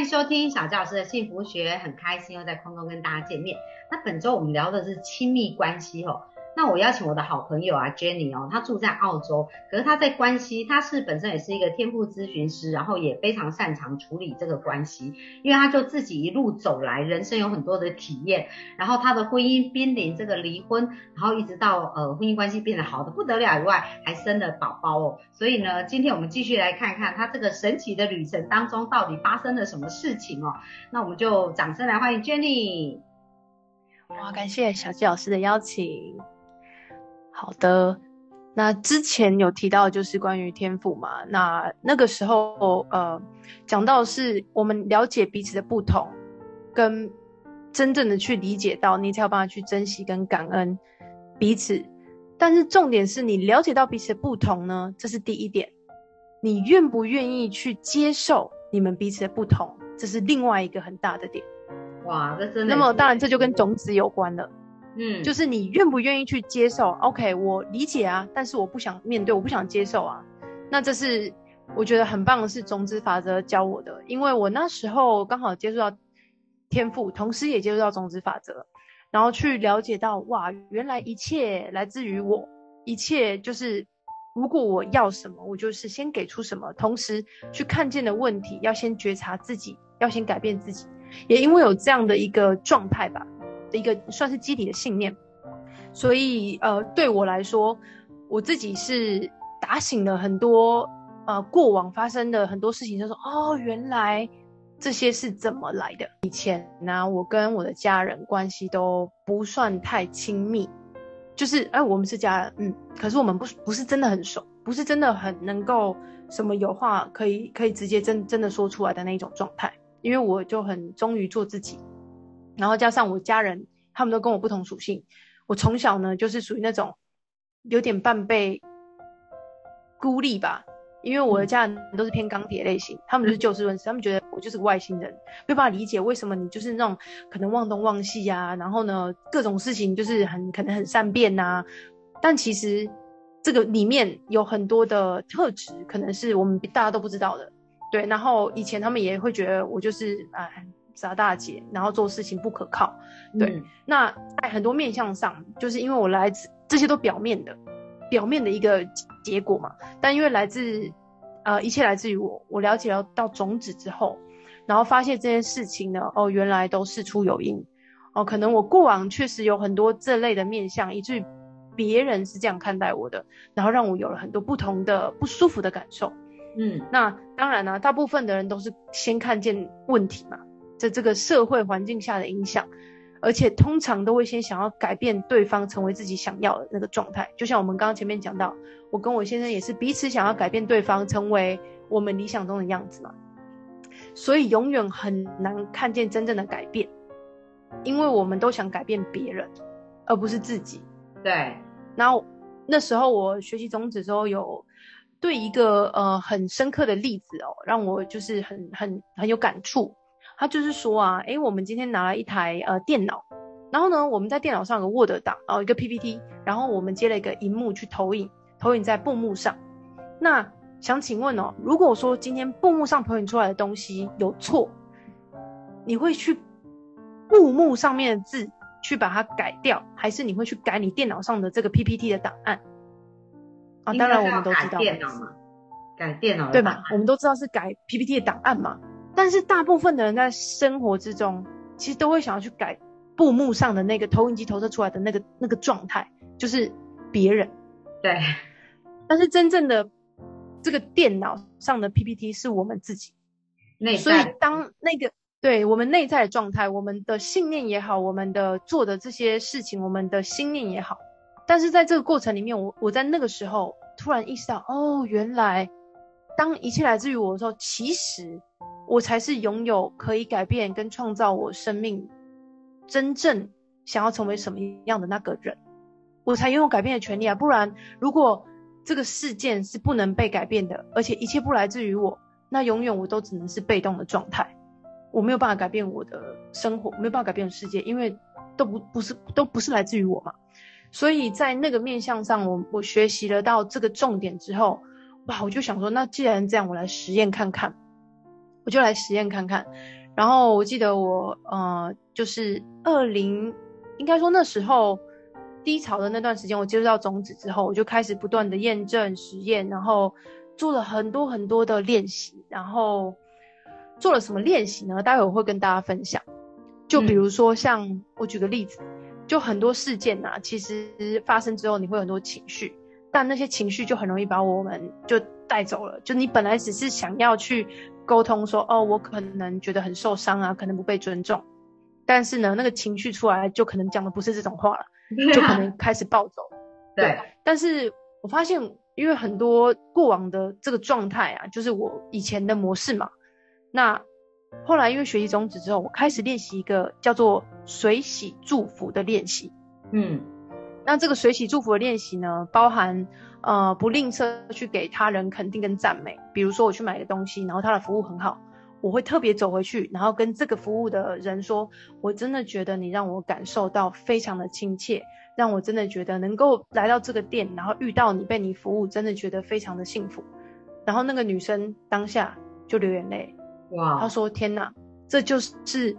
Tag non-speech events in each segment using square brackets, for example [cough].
迎收听小教师的幸福学，很开心又在空中跟大家见面。那本周我们聊的是亲密关系哦。那我邀请我的好朋友啊，Jenny 哦，她住在澳洲，可是她在关系，她是本身也是一个天赋咨询师，然后也非常擅长处理这个关系，因为她就自己一路走来，人生有很多的体验，然后她的婚姻濒临这个离婚，然后一直到呃婚姻关系变得好的不得了以外，还生了宝宝哦，所以呢，今天我们继续来看看她这个神奇的旅程当中到底发生了什么事情哦，那我们就掌声来欢迎 Jenny。哇，感谢小纪老师的邀请。好的，那之前有提到就是关于天赋嘛，那那个时候呃讲到是我们了解彼此的不同，跟真正的去理解到你才有办法去珍惜跟感恩彼此，但是重点是你了解到彼此的不同呢，这是第一点，你愿不愿意去接受你们彼此的不同，这是另外一个很大的点。哇，这真的。那么当然这就跟种子有关了。嗯，就是你愿不愿意去接受？OK，我理解啊，但是我不想面对，我不想接受啊。那这是我觉得很棒的是种子法则教我的，因为我那时候刚好接触到天赋，同时也接触到种子法则，然后去了解到哇，原来一切来自于我，一切就是如果我要什么，我就是先给出什么，同时去看见的问题要先觉察自己，要先改变自己，也因为有这样的一个状态吧。的一个算是基底的信念，所以呃，对我来说，我自己是打醒了很多呃过往发生的很多事情，就说哦，原来这些是怎么来的。以前呢，我跟我的家人关系都不算太亲密，就是哎，我们是家人，嗯，可是我们不不是真的很熟，不是真的很能够什么有话可以可以直接真真的说出来的那一种状态，因为我就很忠于做自己。然后加上我家人，他们都跟我不同属性。我从小呢，就是属于那种有点半被孤立吧，因为我的家人都是偏钢铁类型，他们就是就事论事，他们觉得我就是个外星人，没办法理解为什么你就是那种可能忘东忘西呀，然后呢各种事情就是很可能很善变呐。但其实这个里面有很多的特质，可能是我们大家都不知道的。对，然后以前他们也会觉得我就是哎。傻大姐，然后做事情不可靠，对。那在很多面相上，就是因为我来自这些都表面的，表面的一个结果嘛。但因为来自，呃，一切来自于我，我了解了到种子之后，然后发现这件事情呢，哦，原来都事出有因，哦，可能我过往确实有很多这类的面相，以至于别人是这样看待我的，然后让我有了很多不同的不舒服的感受。嗯，那当然呢，大部分的人都是先看见问题嘛。在这个社会环境下的影响，而且通常都会先想要改变对方成为自己想要的那个状态。就像我们刚刚前面讲到，我跟我先生也是彼此想要改变对方成为我们理想中的样子嘛。所以永远很难看见真正的改变，因为我们都想改变别人，而不是自己。对。然后那时候我学习种子时候，有对一个呃很深刻的例子哦，让我就是很很很有感触。他就是说啊，哎，我们今天拿了一台呃电脑，然后呢，我们在电脑上有个 Word 档，然后一个 PPT，然后我们接了一个荧幕去投影，投影在布幕上。那想请问哦，如果说今天布幕上投影出来的东西有错，你会去布幕上面的字去把它改掉，还是你会去改你电脑上的这个 PPT 的档案？啊，当然我们都知道，电脑嘛，改电脑对吧？我们都知道是改 PPT 的档案嘛。但是大部分的人在生活之中，其实都会想要去改布幕上的那个投影机投射出来的那个那个状态，就是别人。对。但是真正的这个电脑上的 PPT 是我们自己。内。所以当那个对我们内在的状态，我们的信念也好，我们的做的这些事情，我们的心念也好，但是在这个过程里面，我我在那个时候突然意识到，哦，原来当一切来自于我的时候，其实。我才是拥有可以改变跟创造我生命真正想要成为什么样的那个人，我才拥有改变的权利啊！不然，如果这个事件是不能被改变的，而且一切不来自于我，那永远我都只能是被动的状态，我没有办法改变我的生活，没有办法改变世界，因为都不不是都不是来自于我嘛。所以在那个面向上，我我学习了到这个重点之后，哇，我就想说，那既然这样，我来实验看看。我就来实验看看。然后我记得我呃，就是二零，应该说那时候低潮的那段时间，我接触到种子之后，我就开始不断的验证实验，然后做了很多很多的练习。然后做了什么练习呢？待会我会跟大家分享。就比如说，像我举个例子，就很多事件呐，其实发生之后，你会有很多情绪，但那些情绪就很容易把我们就带走了。就你本来只是想要去。沟通说哦，我可能觉得很受伤啊，可能不被尊重，但是呢，那个情绪出来就可能讲的不是这种话了，就可能开始暴走。[laughs] 对，但是我发现，因为很多过往的这个状态啊，就是我以前的模式嘛。那后来因为学习宗旨之后，我开始练习一个叫做水洗祝福的练习。嗯，那这个水洗祝福的练习呢，包含。呃，不吝啬去给他人肯定跟赞美。比如说，我去买个东西，然后他的服务很好，我会特别走回去，然后跟这个服务的人说：“我真的觉得你让我感受到非常的亲切，让我真的觉得能够来到这个店，然后遇到你，被你服务，真的觉得非常的幸福。”然后那个女生当下就流眼泪，哇！她说：“天哪，这就是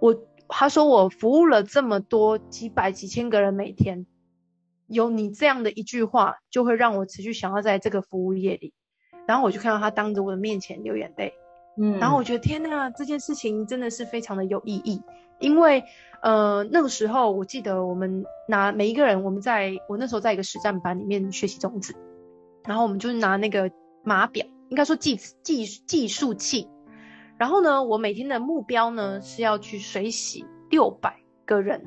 我。”她说：“我服务了这么多几百几千个人每天。”有你这样的一句话，就会让我持续想要在这个服务业里。然后我就看到他当着我的面前流眼泪，嗯，然后我觉得天呐，这件事情真的是非常的有意义。因为呃那个时候我记得我们拿每一个人，我们在我那时候在一个实战班里面学习种子，然后我们就是拿那个码表，应该说计计计数器，然后呢，我每天的目标呢是要去水洗六百个人。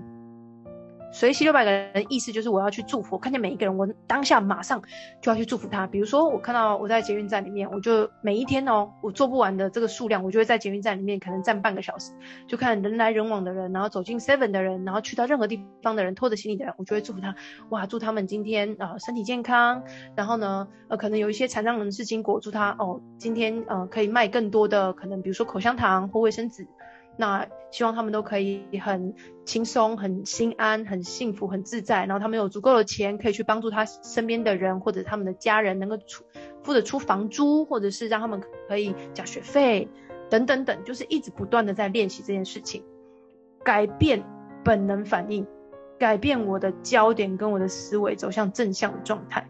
随喜六百个人的，意思就是我要去祝福，看见每一个人，我当下马上就要去祝福他。比如说，我看到我在捷运站里面，我就每一天哦，我做不完的这个数量，我就会在捷运站里面可能站半个小时，就看人来人往的人，然后走进 Seven 的人，然后去到任何地方的人，拖着行李的人，我就会祝福他。哇，祝他们今天啊身体健康。然后呢，呃，可能有一些残障人士经过，祝他哦今天呃可以卖更多的可能，比如说口香糖或卫生纸。那希望他们都可以很轻松、很心安、很幸福、很自在，然后他们有足够的钱可以去帮助他身边的人或者他们的家人，能够出付得出房租，或者是让他们可以缴学费等等等，就是一直不断的在练习这件事情，改变本能反应，改变我的焦点跟我的思维走向正向的状态。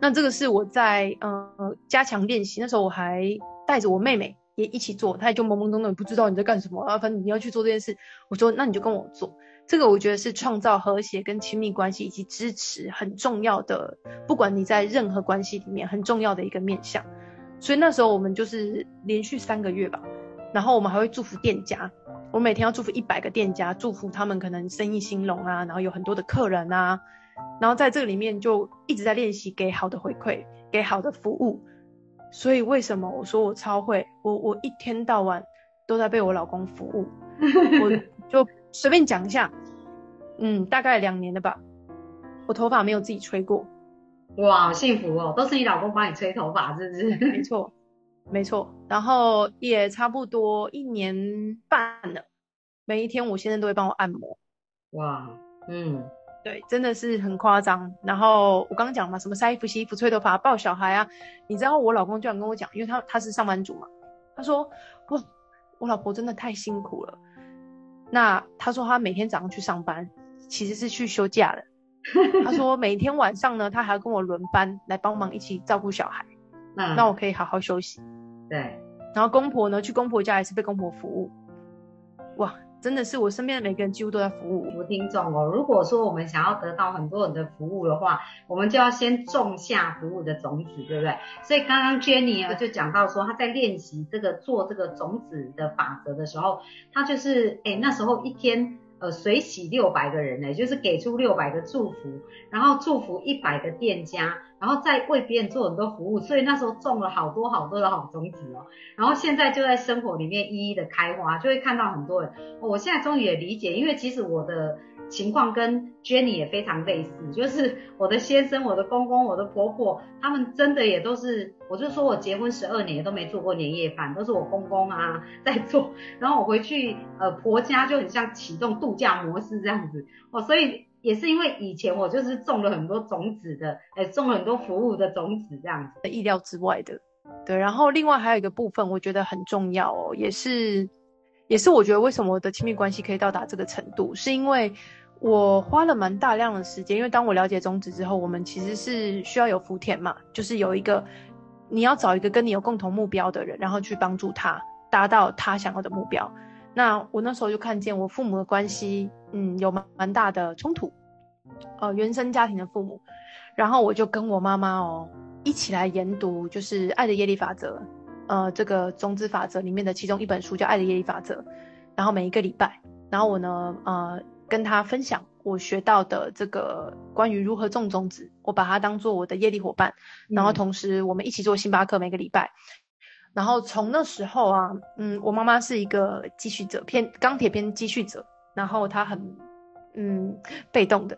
那这个是我在呃加强练习，那时候我还带着我妹妹。也一起做，他也就懵懵懂懂，不知道你在干什么啊。反正你要去做这件事，我说那你就跟我做。这个我觉得是创造和谐跟亲密关系以及支持很重要的，不管你在任何关系里面很重要的一个面向。所以那时候我们就是连续三个月吧，然后我们还会祝福店家，我每天要祝福一百个店家，祝福他们可能生意兴隆啊，然后有很多的客人啊，然后在这个里面就一直在练习给好的回馈，给好的服务。所以为什么我说我超会？我我一天到晚都在被我老公服务。我 [laughs] 就随便讲一下，嗯，大概两年了吧。我头发没有自己吹过。哇，好幸福哦！都是你老公帮你吹头发，是不是？[laughs] 没错，没错。然后也差不多一年半了，每一天我先生都会帮我按摩。哇，嗯。对，真的是很夸张。然后我刚刚讲嘛，什么晒衣服、洗衣服、吹头发、抱小孩啊，你知道我老公居然跟我讲，因为他他是上班族嘛，他说哇，我老婆真的太辛苦了。那他说他每天早上去上班，其实是去休假的。他说 [laughs] 每天晚上呢，他还要跟我轮班来帮忙一起照顾小孩，[laughs] 那我可以好好休息。对，然后公婆呢，去公婆家也是被公婆服务。哇。真的是我身边的每个人几乎都在服务我听众哦。如果说我们想要得到很多人的服务的话，我们就要先种下服务的种子，对不对？所以刚刚 Jenny 啊就讲到说，她在练习这个做这个种子的法则的时候，她就是哎那时候一天。呃，随喜六百个人呢，就是给出六百个祝福，然后祝福一百个店家，然后再为别人做很多服务，所以那时候种了好多好多的好种子哦。然后现在就在生活里面一一的开花，就会看到很多人。我现在终于也理解，因为其实我的。情况跟 Jenny 也非常类似，就是我的先生、我的公公、我的婆婆，他们真的也都是，我就说我结婚十二年都没做过年夜饭，都是我公公啊在做，然后我回去呃婆家就很像启动度假模式这样子，哦，所以也是因为以前我就是种了很多种子的，哎，种了很多服务的种子这样子，意料之外的。对，然后另外还有一个部分，我觉得很重要哦，也是，也是我觉得为什么我的亲密关系可以到达这个程度，是因为我花了蛮大量的时间，因为当我了解种子之后，我们其实是需要有福田嘛，就是有一个你要找一个跟你有共同目标的人，然后去帮助他达到他想要的目标。那我那时候就看见我父母的关系，嗯，有蛮蛮大的冲突，呃，原生家庭的父母。然后我就跟我妈妈哦一起来研读，就是《爱的业力法则》，呃，这个种子法则里面的其中一本书叫《爱的业力法则》。然后每一个礼拜，然后我呢，呃，跟他分享我学到的这个关于如何种种子，我把它当做我的业力伙伴。然后同时我们一起做星巴克每个礼拜。然后从那时候啊，嗯，我妈妈是一个继续者，偏钢铁偏继续者，然后她很嗯被动的，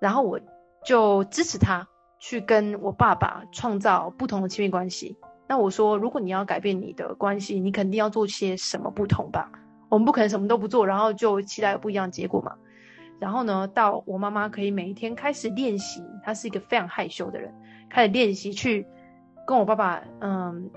然后我。就支持他去跟我爸爸创造不同的亲密关系。那我说，如果你要改变你的关系，你肯定要做些什么不同吧？我们不可能什么都不做，然后就期待不一样的结果嘛。然后呢，到我妈妈可以每一天开始练习，她是一个非常害羞的人，开始练习去跟我爸爸，嗯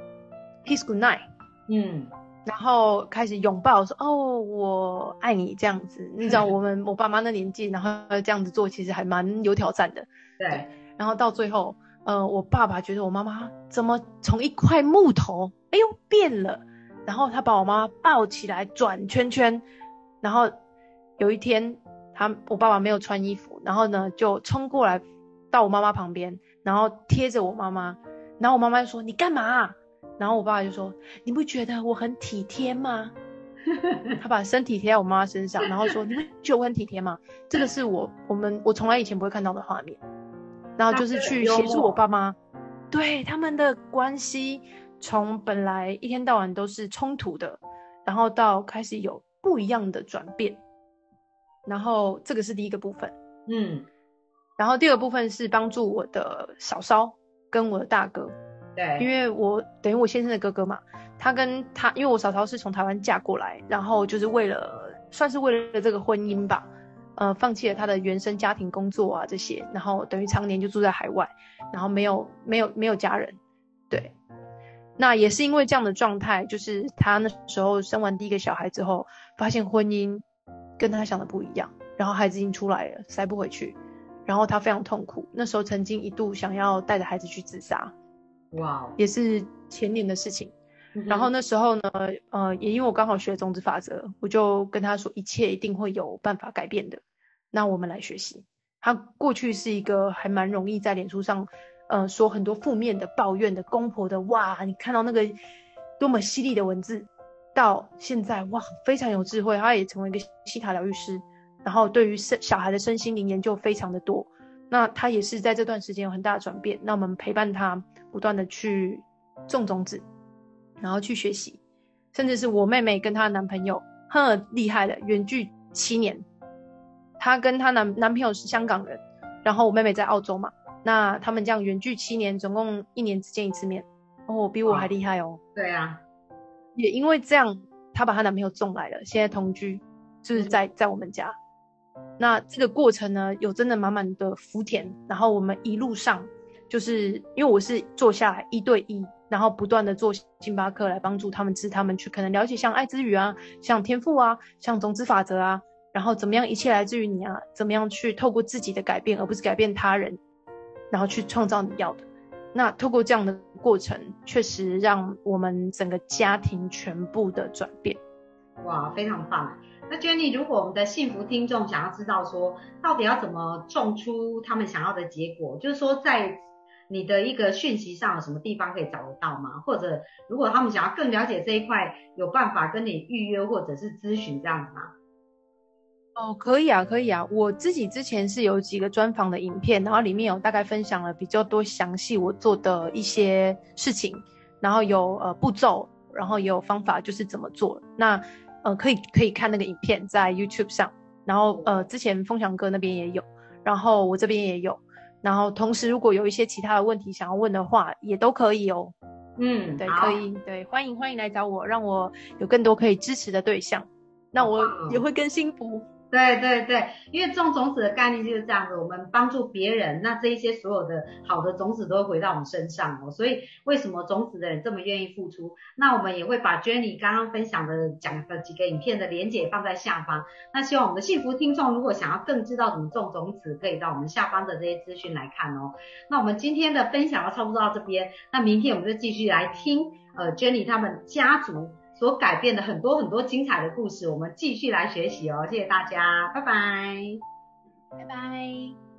，kiss good night，嗯。然后开始拥抱，说：“哦，我爱你。”这样子，你知道 [laughs] 我们我爸妈那年纪，然后这样子做，其实还蛮有挑战的。对。然后到最后，呃，我爸爸觉得我妈妈怎么从一块木头，哎呦变了。然后他把我妈妈抱起来转圈圈。然后有一天，他我爸爸没有穿衣服，然后呢就冲过来到我妈妈旁边，然后贴着我妈妈。然后我妈妈就说：“你干嘛？”然后我爸爸就说：“你不觉得我很体贴吗？” [laughs] 他把身体贴在我妈妈身上，然后说：“你不觉得我很体贴吗？”这个是我我们我从来以前不会看到的画面。然后就是去协助我爸妈，对他们的关系从本来一天到晚都是冲突的，然后到开始有不一样的转变。然后这个是第一个部分，嗯。然后第二个部分是帮助我的嫂嫂跟我的大哥。对，因为我等于我先生的哥哥嘛，他跟他，因为我嫂嫂是从台湾嫁过来，然后就是为了算是为了这个婚姻吧，呃，放弃了他的原生家庭工作啊这些，然后等于常年就住在海外，然后没有没有没有家人，对，那也是因为这样的状态，就是他那时候生完第一个小孩之后，发现婚姻跟他想的不一样，然后孩子已经出来了，塞不回去，然后他非常痛苦，那时候曾经一度想要带着孩子去自杀。哇，也是前年的事情。然后那时候呢，呃，也因为我刚好学种子法则，我就跟他说，一切一定会有办法改变的。那我们来学习。他过去是一个还蛮容易在脸书上，呃，说很多负面的、抱怨的、公婆的。哇，你看到那个多么犀利的文字，到现在哇，非常有智慧。他也成为一个西塔疗愈师，然后对于身小孩的身心灵研究非常的多。那他也是在这段时间有很大的转变。那我们陪伴他，不断的去种种子，然后去学习，甚至是我妹妹跟她男朋友，很厉害的，远距七年。她跟她男男朋友是香港人，然后我妹妹在澳洲嘛。那他们这样远距七年，总共一年只见一次面。哦，比我还厉害哦。对啊，也因为这样，她把她男朋友送来了，现在同居，就是在在我们家。那这个过程呢，有真的满满的福田，然后我们一路上，就是因为我是坐下来一对一，然后不断的做星巴克来帮助他们，知他们去可能了解像爱之语啊，像天赋啊，像种子法则啊，然后怎么样一切来自于你啊，怎么样去透过自己的改变，而不是改变他人，然后去创造你要的。那透过这样的过程，确实让我们整个家庭全部的转变。哇，非常棒。那 Jenny，如果我们的幸福听众想要知道说，到底要怎么种出他们想要的结果，就是说在你的一个讯息上有什么地方可以找得到吗？或者如果他们想要更了解这一块，有办法跟你预约或者是咨询这样子吗？哦，可以啊，可以啊。我自己之前是有几个专访的影片，然后里面有大概分享了比较多详细我做的一些事情，然后有呃步骤，然后也有方法，就是怎么做。那呃，可以可以看那个影片在 YouTube 上，然后呃，之前风翔哥那边也有，然后我这边也有，然后同时如果有一些其他的问题想要问的话，也都可以哦。嗯，对，可以，对，欢迎欢迎来找我，让我有更多可以支持的对象，那我也会更幸福。对对对，因为种种子的概念就是这样子，我们帮助别人，那这一些所有的好的种子都会回到我们身上哦。所以为什么种子的人这么愿意付出？那我们也会把 Jenny 刚刚分享的讲的几个影片的连结放在下方。那希望我们的幸福听众如果想要更知道怎么种种子，可以到我们下方的这些资讯来看哦。那我们今天的分享就差不多到这边，那明天我们就继续来听呃 Jenny 他们家族。所改变的很多很多精彩的故事，我们继续来学习哦。谢谢大家，拜拜，拜拜。